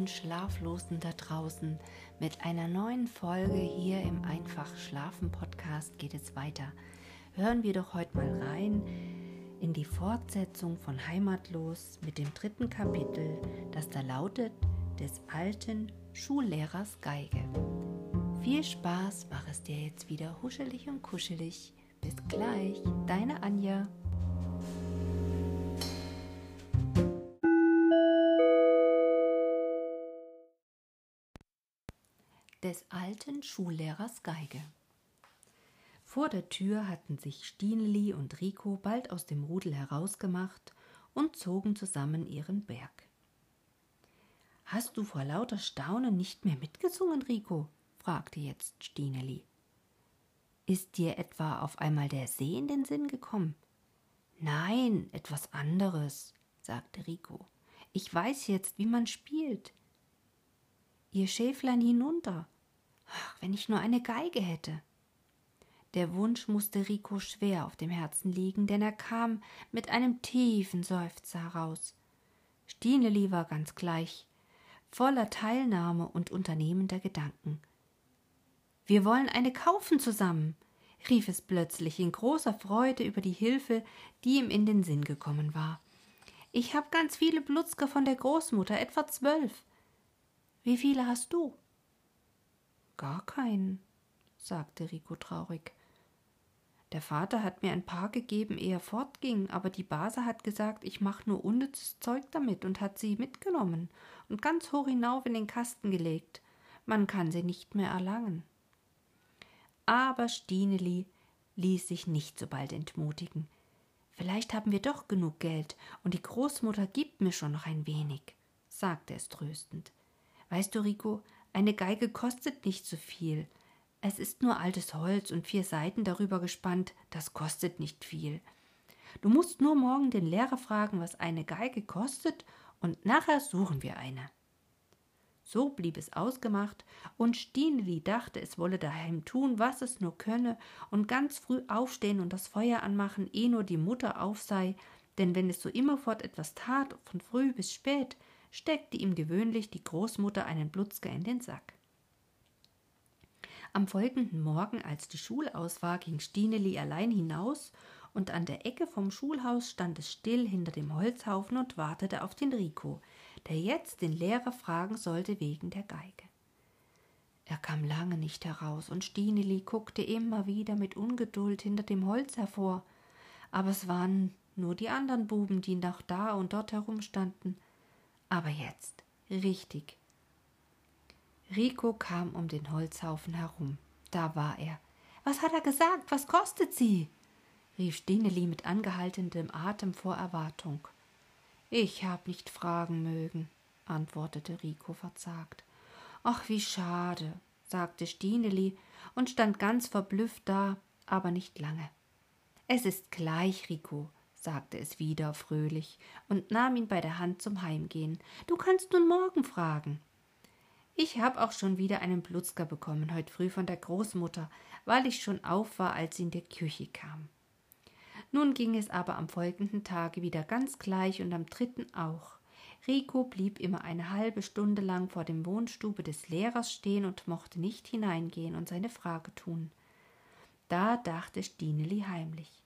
Und Schlaflosen da draußen. Mit einer neuen Folge hier im Einfach Schlafen Podcast geht es weiter. Hören wir doch heute mal rein in die Fortsetzung von Heimatlos mit dem dritten Kapitel, das da lautet des alten Schullehrers Geige. Viel Spaß, mach es dir jetzt wieder huschelig und kuschelig. Bis gleich, deine Anja. Des alten Schullehrers Geige. Vor der Tür hatten sich Stineli und Rico bald aus dem Rudel herausgemacht und zogen zusammen ihren Berg. Hast du vor lauter Staunen nicht mehr mitgesungen, Rico? fragte jetzt Stineli. Ist dir etwa auf einmal der See in den Sinn gekommen? Nein, etwas anderes, sagte Rico. Ich weiß jetzt, wie man spielt. Ihr Schäflein hinunter. Ach, wenn ich nur eine Geige hätte. Der Wunsch musste Rico schwer auf dem Herzen liegen, denn er kam mit einem tiefen Seufzer heraus. Stineli war ganz gleich, voller Teilnahme und unternehmender Gedanken. Wir wollen eine kaufen zusammen, rief es plötzlich in großer Freude über die Hilfe, die ihm in den Sinn gekommen war. Ich hab ganz viele Blutzger von der Großmutter, etwa zwölf. Wie viele hast du? Gar keinen, sagte Rico traurig. Der Vater hat mir ein paar gegeben, ehe er fortging, aber die Base hat gesagt, ich mach nur unnützes Zeug damit und hat sie mitgenommen und ganz hoch hinauf in den Kasten gelegt. Man kann sie nicht mehr erlangen. Aber Stineli ließ sich nicht so bald entmutigen. Vielleicht haben wir doch genug Geld und die Großmutter gibt mir schon noch ein wenig, sagte es tröstend. Weißt du, Rico, eine Geige kostet nicht so viel. Es ist nur altes Holz und vier Seiten darüber gespannt, das kostet nicht viel. Du musst nur morgen den Lehrer fragen, was eine Geige kostet, und nachher suchen wir eine. So blieb es ausgemacht, und Stineli dachte, es wolle daheim tun, was es nur könne, und ganz früh aufstehen und das Feuer anmachen, ehe nur die Mutter auf sei, denn wenn es so immerfort etwas tat, von früh bis spät, steckte ihm gewöhnlich die Großmutter einen Blutzger in den Sack. Am folgenden Morgen, als die Schule aus war, ging Stineli allein hinaus, und an der Ecke vom Schulhaus stand es still hinter dem Holzhaufen und wartete auf den Rico, der jetzt den Lehrer fragen sollte wegen der Geige. Er kam lange nicht heraus, und Stineli guckte immer wieder mit Ungeduld hinter dem Holz hervor, aber es waren nur die anderen Buben, die noch da und dort herumstanden. Aber jetzt, richtig. Rico kam um den Holzhaufen herum. Da war er. Was hat er gesagt? Was kostet sie? rief Stineli mit angehaltenem Atem vor Erwartung. Ich hab nicht fragen mögen, antwortete Rico verzagt. Ach, wie schade, sagte Stineli und stand ganz verblüfft da, aber nicht lange. Es ist gleich, Rico, sagte es wieder fröhlich und nahm ihn bei der Hand zum Heimgehen. Du kannst nun morgen fragen. Ich hab auch schon wieder einen Blutzger bekommen heut früh von der Großmutter, weil ich schon auf war, als sie in die Küche kam. Nun ging es aber am folgenden Tage wieder ganz gleich und am dritten auch. Rico blieb immer eine halbe Stunde lang vor dem Wohnstube des Lehrers stehen und mochte nicht hineingehen und seine Frage tun. Da dachte Stineli heimlich.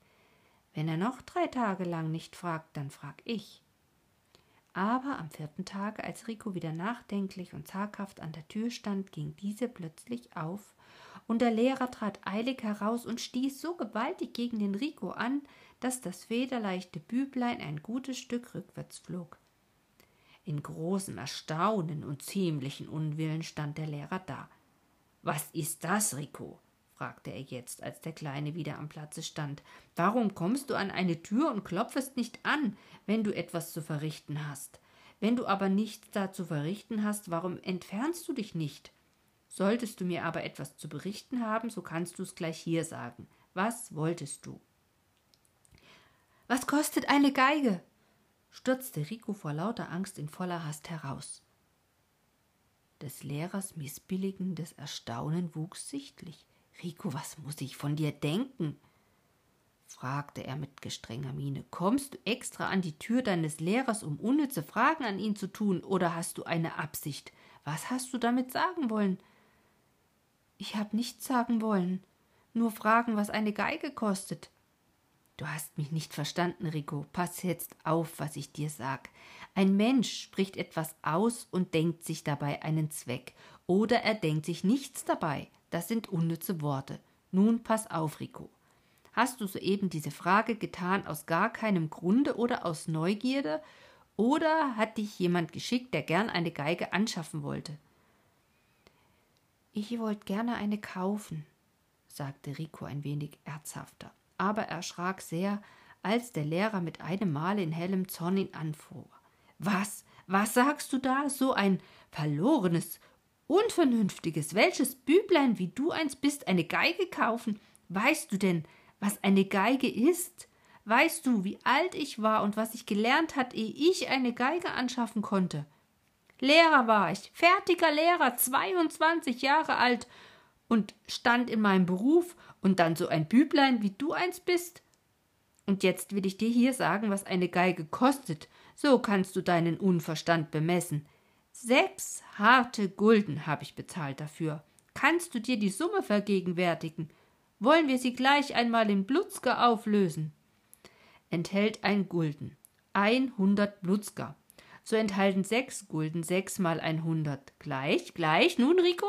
Wenn er noch drei Tage lang nicht fragt, dann frag ich. Aber am vierten Tage, als Rico wieder nachdenklich und zaghaft an der Tür stand, ging diese plötzlich auf, und der Lehrer trat eilig heraus und stieß so gewaltig gegen den Rico an, dass das federleichte Büblein ein gutes Stück rückwärts flog. In großem Erstaunen und ziemlichen Unwillen stand der Lehrer da. Was ist das, Rico? Fragte er jetzt, als der Kleine wieder am Platze stand. Warum kommst du an eine Tür und klopfest nicht an, wenn du etwas zu verrichten hast? Wenn du aber nichts da zu verrichten hast, warum entfernst du dich nicht? Solltest du mir aber etwas zu berichten haben, so kannst du es gleich hier sagen. Was wolltest du? Was kostet eine Geige? stürzte Rico vor lauter Angst in voller Hast heraus. Des Lehrers missbilligendes Erstaunen wuchs sichtlich. Rico, was muss ich von dir denken? fragte er mit gestrenger Miene. Kommst du extra an die Tür deines Lehrers, um unnütze Fragen an ihn zu tun, oder hast du eine Absicht? Was hast du damit sagen wollen? Ich hab nichts sagen wollen, nur fragen, was eine Geige kostet. Du hast mich nicht verstanden, Rico. Pass jetzt auf, was ich dir sag. Ein Mensch spricht etwas aus und denkt sich dabei einen Zweck. Oder er denkt sich nichts dabei. Das sind unnütze Worte. Nun pass auf, Rico. Hast du soeben diese Frage getan aus gar keinem Grunde oder aus Neugierde? Oder hat dich jemand geschickt, der gern eine Geige anschaffen wollte? Ich wollte gerne eine kaufen, sagte Rico ein wenig erzhafter aber er erschrak sehr, als der Lehrer mit einem Male in hellem Zorn ihn anfuhr. Was, was sagst du da? So ein verlorenes, unvernünftiges, welches Büblein wie du eins bist, eine Geige kaufen? Weißt du denn, was eine Geige ist? Weißt du, wie alt ich war und was ich gelernt hat, ehe ich eine Geige anschaffen konnte? Lehrer war ich, fertiger Lehrer, 22 Jahre alt und stand in meinem Beruf und dann so ein Büblein, wie du eins bist? Und jetzt will ich dir hier sagen, was eine Geige kostet. So kannst du deinen Unverstand bemessen. Sechs harte Gulden habe ich bezahlt dafür. Kannst du dir die Summe vergegenwärtigen? Wollen wir sie gleich einmal in Blutzger auflösen? Enthält ein Gulden. Einhundert Blutzger. So enthalten sechs Gulden sechs mal einhundert. Gleich, gleich. Nun, Rico?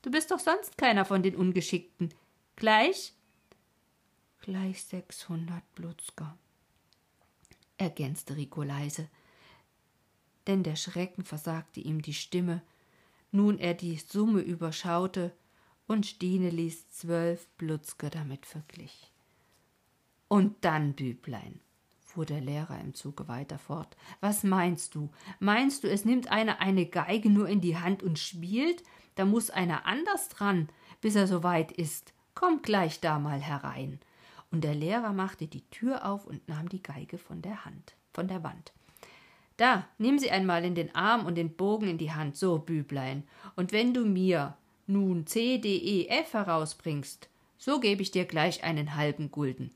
Du bist doch sonst keiner von den Ungeschickten. Gleich? Gleich sechshundert Blutzger, ergänzte Rico leise, denn der Schrecken versagte ihm die Stimme, nun er die Summe überschaute und Stinelis zwölf Blutzger damit verglich. Und dann, Büblein, fuhr der Lehrer im Zuge weiter fort, was meinst du? Meinst du, es nimmt einer eine Geige nur in die Hand und spielt? Da muss einer anders dran, bis er so weit ist. Kommt gleich da mal herein. Und der Lehrer machte die Tür auf und nahm die Geige von der Hand, von der Wand. Da, nimm sie einmal in den Arm und den Bogen in die Hand, so Büblein. Und wenn du mir nun C, D, E, F herausbringst, so gebe ich dir gleich einen halben Gulden.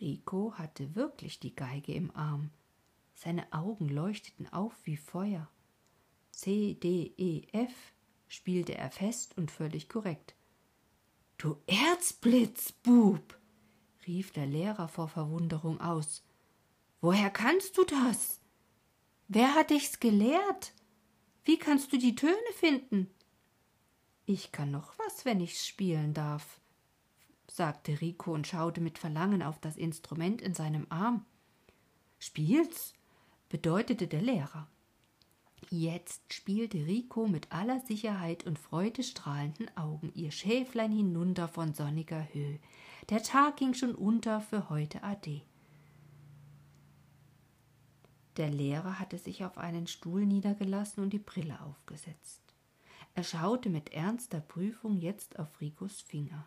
Rico hatte wirklich die Geige im Arm. Seine Augen leuchteten auf wie Feuer. C, D, E, F spielte er fest und völlig korrekt. Du Erzblitz, Bub! Rief der Lehrer vor Verwunderung aus. Woher kannst du das? Wer hat dich's gelehrt? Wie kannst du die Töne finden? Ich kann noch was, wenn ich's spielen darf, sagte Rico und schaute mit Verlangen auf das Instrument in seinem Arm. Spiel's? bedeutete der Lehrer. Jetzt spielte Rico mit aller Sicherheit und freudestrahlenden Augen ihr Schäflein hinunter von sonniger Höhe. Der Tag ging schon unter für heute ade. Der Lehrer hatte sich auf einen Stuhl niedergelassen und die Brille aufgesetzt. Er schaute mit ernster Prüfung jetzt auf Ricos Finger,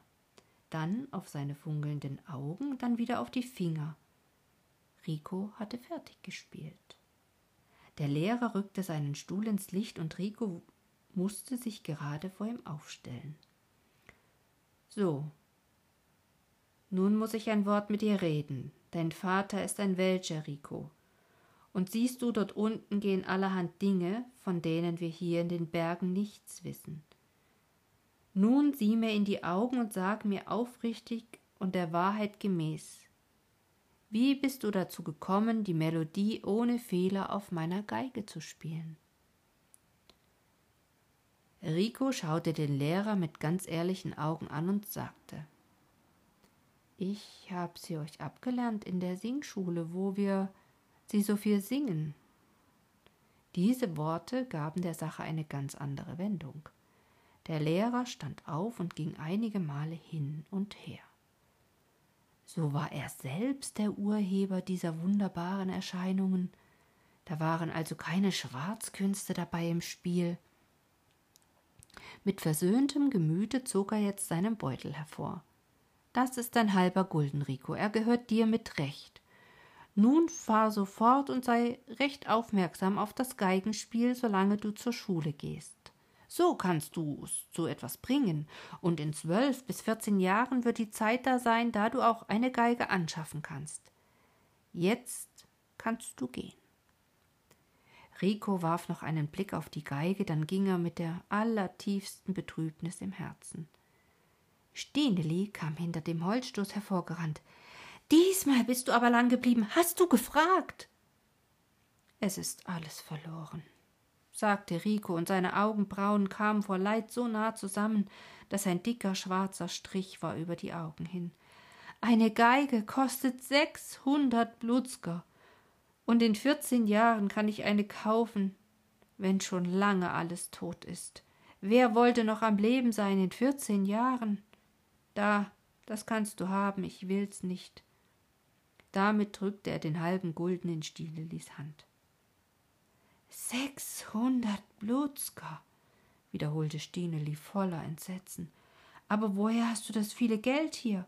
dann auf seine funkelnden Augen, dann wieder auf die Finger. Rico hatte fertig gespielt. Der Lehrer rückte seinen Stuhl ins Licht und Rico musste sich gerade vor ihm aufstellen. So. Nun muss ich ein Wort mit dir reden. Dein Vater ist ein Welcher, Rico. Und siehst du, dort unten gehen allerhand Dinge, von denen wir hier in den Bergen nichts wissen. Nun sieh mir in die Augen und sag mir aufrichtig und der Wahrheit gemäß, wie bist du dazu gekommen, die Melodie ohne Fehler auf meiner Geige zu spielen? Rico schaute den Lehrer mit ganz ehrlichen Augen an und sagte Ich hab sie euch abgelernt in der Singschule, wo wir sie so viel singen. Diese Worte gaben der Sache eine ganz andere Wendung. Der Lehrer stand auf und ging einige Male hin und her. So war er selbst der Urheber dieser wunderbaren Erscheinungen. Da waren also keine Schwarzkünste dabei im Spiel. Mit versöhntem Gemüte zog er jetzt seinen Beutel hervor. Das ist ein halber Gulden, Rico, er gehört dir mit Recht. Nun fahr sofort und sei recht aufmerksam auf das Geigenspiel, solange du zur Schule gehst. So kannst du zu etwas bringen, und in zwölf bis vierzehn Jahren wird die Zeit da sein, da du auch eine Geige anschaffen kannst. Jetzt kannst du gehen. Rico warf noch einen Blick auf die Geige, dann ging er mit der allertiefsten Betrübnis im Herzen. Stineli kam hinter dem Holzstoß hervorgerannt. Diesmal bist du aber lang geblieben. Hast du gefragt? Es ist alles verloren, sagte Rico, und seine Augenbrauen kamen vor Leid so nah zusammen, dass ein dicker schwarzer Strich war über die Augen hin. Eine Geige kostet sechshundert Blutzger, und in vierzehn Jahren kann ich eine kaufen, wenn schon lange alles tot ist. Wer wollte noch am Leben sein in vierzehn Jahren? Da, das kannst du haben, ich will's nicht. Damit drückte er den halben Gulden in Stinelis Hand. Sechshundert Blutsker, wiederholte Stineli voller Entsetzen. Aber woher hast du das viele Geld hier?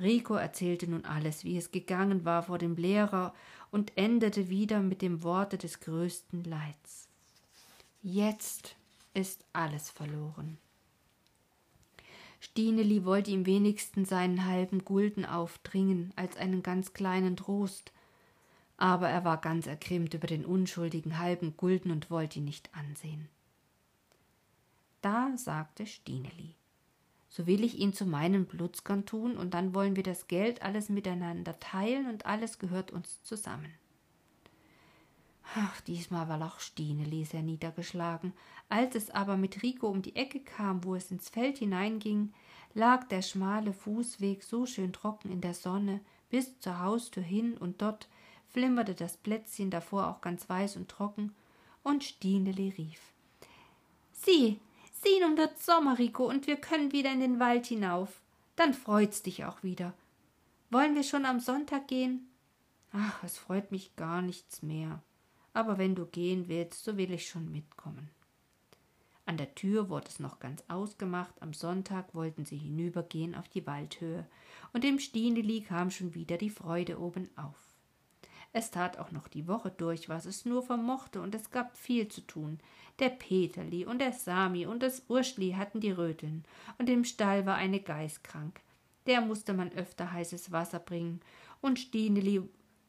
Rico erzählte nun alles, wie es gegangen war vor dem Lehrer und endete wieder mit dem Worte des größten Leids. Jetzt ist alles verloren. Stineli wollte ihm wenigstens seinen halben Gulden aufdringen als einen ganz kleinen Trost, aber er war ganz ergrimmt über den unschuldigen halben Gulden und wollte ihn nicht ansehen. Da sagte Stineli, so will ich ihn zu meinen Blutzgern tun, und dann wollen wir das Geld alles miteinander teilen, und alles gehört uns zusammen. Ach, diesmal war auch Stineli sehr niedergeschlagen. Als es aber mit Rico um die Ecke kam, wo es ins Feld hineinging, lag der schmale Fußweg so schön trocken in der Sonne bis zur Haustür hin, und dort flimmerte das Plätzchen davor auch ganz weiß und trocken, und Stineli rief Sieh, sieh nun wird Sommer, Rico, und wir können wieder in den Wald hinauf. Dann freut's dich auch wieder. Wollen wir schon am Sonntag gehen? Ach, es freut mich gar nichts mehr aber wenn du gehen willst, so will ich schon mitkommen. An der Tür wurde es noch ganz ausgemacht, am Sonntag wollten sie hinübergehen auf die Waldhöhe, und dem Stineli kam schon wieder die Freude oben auf. Es tat auch noch die Woche durch, was es nur vermochte, und es gab viel zu tun. Der Peterli und der Sami und das Urschli hatten die Röteln, und im Stall war eine Geiß krank. Der musste man öfter heißes Wasser bringen, und Stineli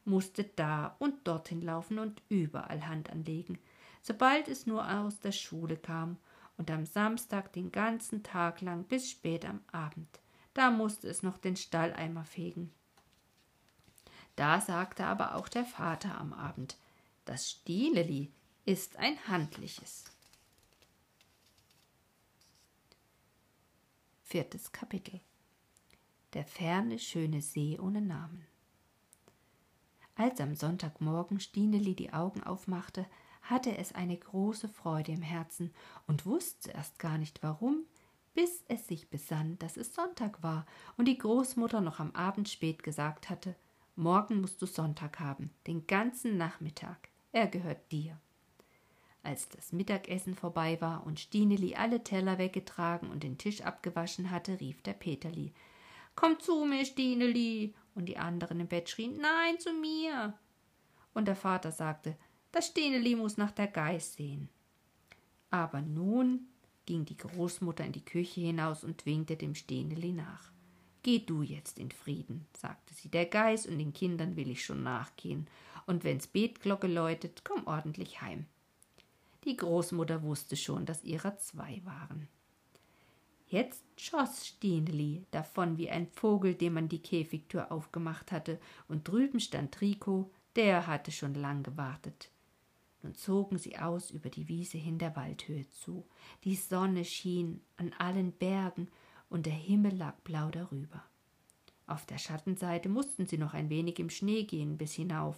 musste da und dorthin laufen und überall Hand anlegen, sobald es nur aus der Schule kam, und am Samstag den ganzen Tag lang bis spät am Abend. Da musste es noch den Stalleimer fegen. Da sagte aber auch der Vater am Abend, das Stineli ist ein handliches. Viertes Kapitel Der ferne, schöne See ohne Namen. Als am Sonntagmorgen Stineli die Augen aufmachte, hatte es eine große Freude im Herzen und wusste erst gar nicht warum, bis es sich besann, dass es Sonntag war und die Großmutter noch am Abend spät gesagt hatte, morgen musst du Sonntag haben, den ganzen Nachmittag, er gehört dir. Als das Mittagessen vorbei war und Stineli alle Teller weggetragen und den Tisch abgewaschen hatte, rief der Peterli Komm zu mir, Stineli und die anderen im Bett schrien Nein, zu mir. Und der Vater sagte, das Stineli muss nach der Geiß sehen. Aber nun ging die Großmutter in die Küche hinaus und winkte dem Stineli nach. Geh du jetzt in Frieden, sagte sie, der Geiß und den Kindern will ich schon nachgehen, und wenn's Betglocke läutet, komm ordentlich heim. Die Großmutter wusste schon, dass ihrer zwei waren. Jetzt schoss Stineli davon wie ein Vogel, dem man die Käfigtür aufgemacht hatte, und drüben stand Rico, der hatte schon lang gewartet. Nun zogen sie aus über die Wiese hin der Waldhöhe zu. Die Sonne schien an allen Bergen und der Himmel lag blau darüber. Auf der Schattenseite mussten sie noch ein wenig im Schnee gehen bis hinauf.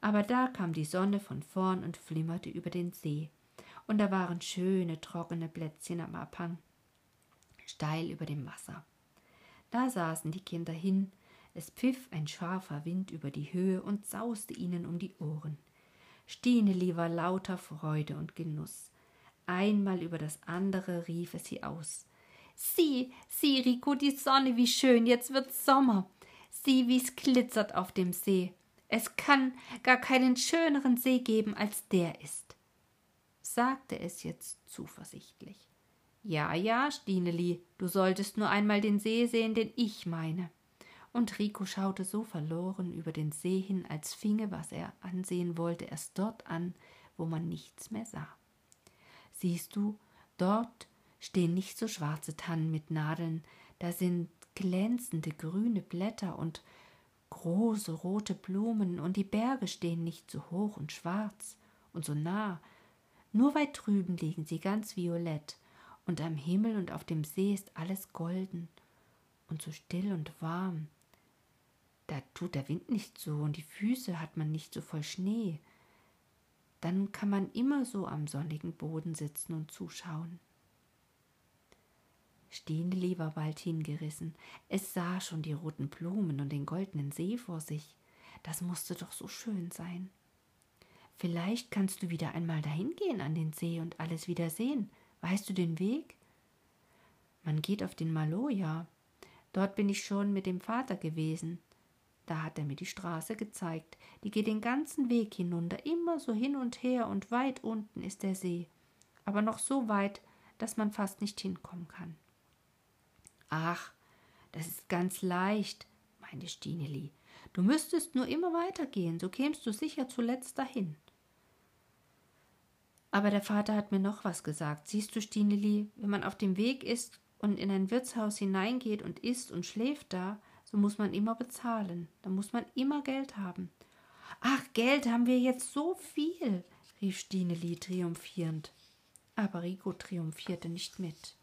Aber da kam die Sonne von vorn und flimmerte über den See, und da waren schöne trockene Plätzchen am Abhang steil über dem Wasser. Da saßen die Kinder hin, es pfiff ein scharfer Wind über die Höhe und sauste ihnen um die Ohren. Stineli war lauter Freude und Genuss. Einmal über das andere rief es sie aus. Sieh, sieh, Rico, die Sonne, wie schön, jetzt wird's Sommer. Sieh, wie's glitzert auf dem See. Es kann gar keinen schöneren See geben, als der ist. sagte es jetzt zuversichtlich. Ja, ja, Stineli, du solltest nur einmal den See sehen, den ich meine. Und Rico schaute so verloren über den See hin, als finge, was er ansehen wollte, erst dort an, wo man nichts mehr sah. Siehst du, dort stehen nicht so schwarze Tannen mit Nadeln, da sind glänzende grüne Blätter und große rote Blumen, und die Berge stehen nicht so hoch und schwarz und so nah, nur weit drüben liegen sie ganz violett, und am Himmel und auf dem See ist alles golden und so still und warm. Da tut der Wind nicht so und die Füße hat man nicht so voll Schnee. Dann kann man immer so am sonnigen Boden sitzen und zuschauen. Stineli war bald hingerissen. Es sah schon die roten Blumen und den goldenen See vor sich. Das musste doch so schön sein. Vielleicht kannst du wieder einmal dahin gehen an den See und alles wieder sehen. Weißt du den Weg? Man geht auf den Maloja. Dort bin ich schon mit dem Vater gewesen. Da hat er mir die Straße gezeigt. Die geht den ganzen Weg hinunter, immer so hin und her, und weit unten ist der See. Aber noch so weit, dass man fast nicht hinkommen kann. Ach, das ist ganz leicht, meinte Stineli. Du müsstest nur immer weitergehen, so kämst du sicher zuletzt dahin. Aber der Vater hat mir noch was gesagt. Siehst du, Stineli, wenn man auf dem Weg ist und in ein Wirtshaus hineingeht und isst und schläft da, so muss man immer bezahlen. Da muss man immer Geld haben. Ach, Geld haben wir jetzt so viel, rief Stineli triumphierend. Aber Rico triumphierte nicht mit.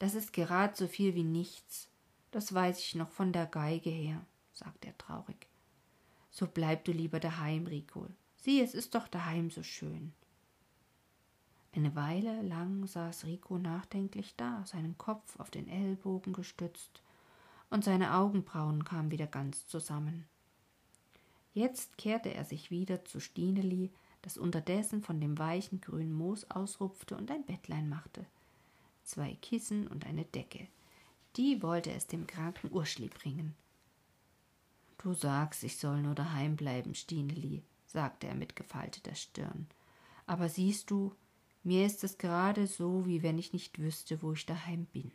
Das ist gerade so viel wie nichts. Das weiß ich noch von der Geige her, sagte er traurig. So bleib du lieber daheim, Rico. Sieh, es ist doch daheim so schön. Eine Weile lang saß Rico nachdenklich da, seinen Kopf auf den Ellbogen gestützt, und seine Augenbrauen kamen wieder ganz zusammen. Jetzt kehrte er sich wieder zu Stineli, das unterdessen von dem weichen grünen Moos ausrupfte und ein Bettlein machte zwei Kissen und eine Decke. Die wollte es dem kranken Urschli bringen. Du sagst, ich soll nur daheim bleiben, Stineli, sagte er mit gefalteter Stirn. Aber siehst du, mir ist es gerade so, wie wenn ich nicht wüsste, wo ich daheim bin.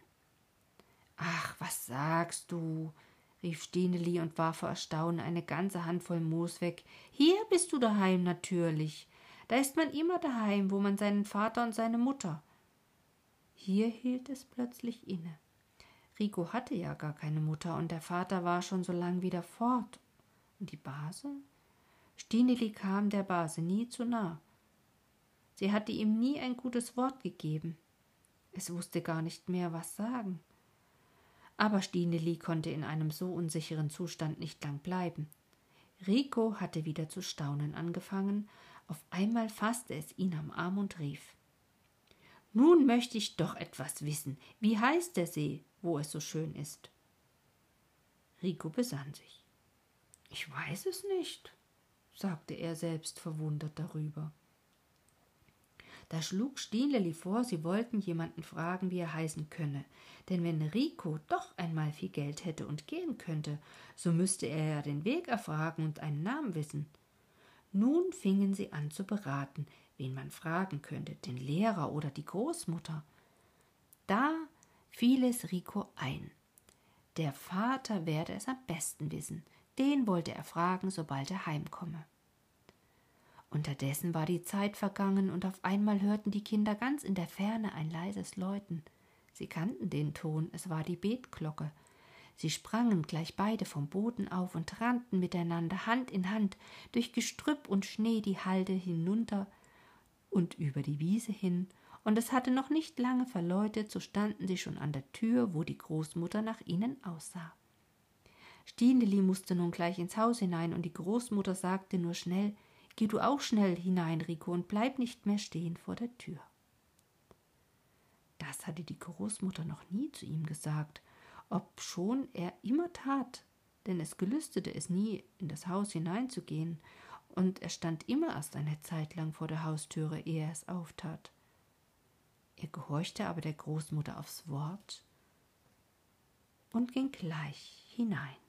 Ach, was sagst du? rief Stineli und warf vor Erstaunen eine ganze Handvoll Moos weg. Hier bist du daheim natürlich. Da ist man immer daheim, wo man seinen Vater und seine Mutter. Hier hielt es plötzlich inne. Rico hatte ja gar keine Mutter und der Vater war schon so lang wieder fort. Und die Base? Stineli kam der Base nie zu nah. Sie hatte ihm nie ein gutes Wort gegeben. Es wusste gar nicht mehr, was sagen. Aber Stineli konnte in einem so unsicheren Zustand nicht lang bleiben. Rico hatte wieder zu staunen angefangen, auf einmal fasste es ihn am Arm und rief nun möchte ich doch etwas wissen. Wie heißt der See, wo es so schön ist? Rico besann sich. Ich weiß es nicht, sagte er selbst verwundert darüber. Da schlug Stineli vor, sie wollten jemanden fragen, wie er heißen könne, denn wenn Rico doch einmal viel Geld hätte und gehen könnte, so müsste er ja den Weg erfragen und einen Namen wissen. Nun fingen sie an zu beraten, wen man fragen könnte, den Lehrer oder die Großmutter. Da fiel es Rico ein. Der Vater werde es am besten wissen, den wollte er fragen, sobald er heimkomme. Unterdessen war die Zeit vergangen, und auf einmal hörten die Kinder ganz in der Ferne ein leises Läuten. Sie kannten den Ton, es war die Betglocke. Sie sprangen gleich beide vom Boden auf und rannten miteinander Hand in Hand durch Gestrüpp und Schnee die Halde hinunter und über die Wiese hin, und es hatte noch nicht lange verläutet, so standen sie schon an der Tür, wo die Großmutter nach ihnen aussah. Stineli musste nun gleich ins Haus hinein, und die Großmutter sagte nur schnell Geh du auch schnell hinein, Rico, und bleib nicht mehr stehen vor der Tür. Das hatte die Großmutter noch nie zu ihm gesagt, obschon er immer tat, denn es gelüstete es nie, in das Haus hineinzugehen, und er stand immer erst eine Zeit lang vor der Haustüre, ehe er es auftat. Er gehorchte aber der Großmutter aufs Wort und ging gleich hinein.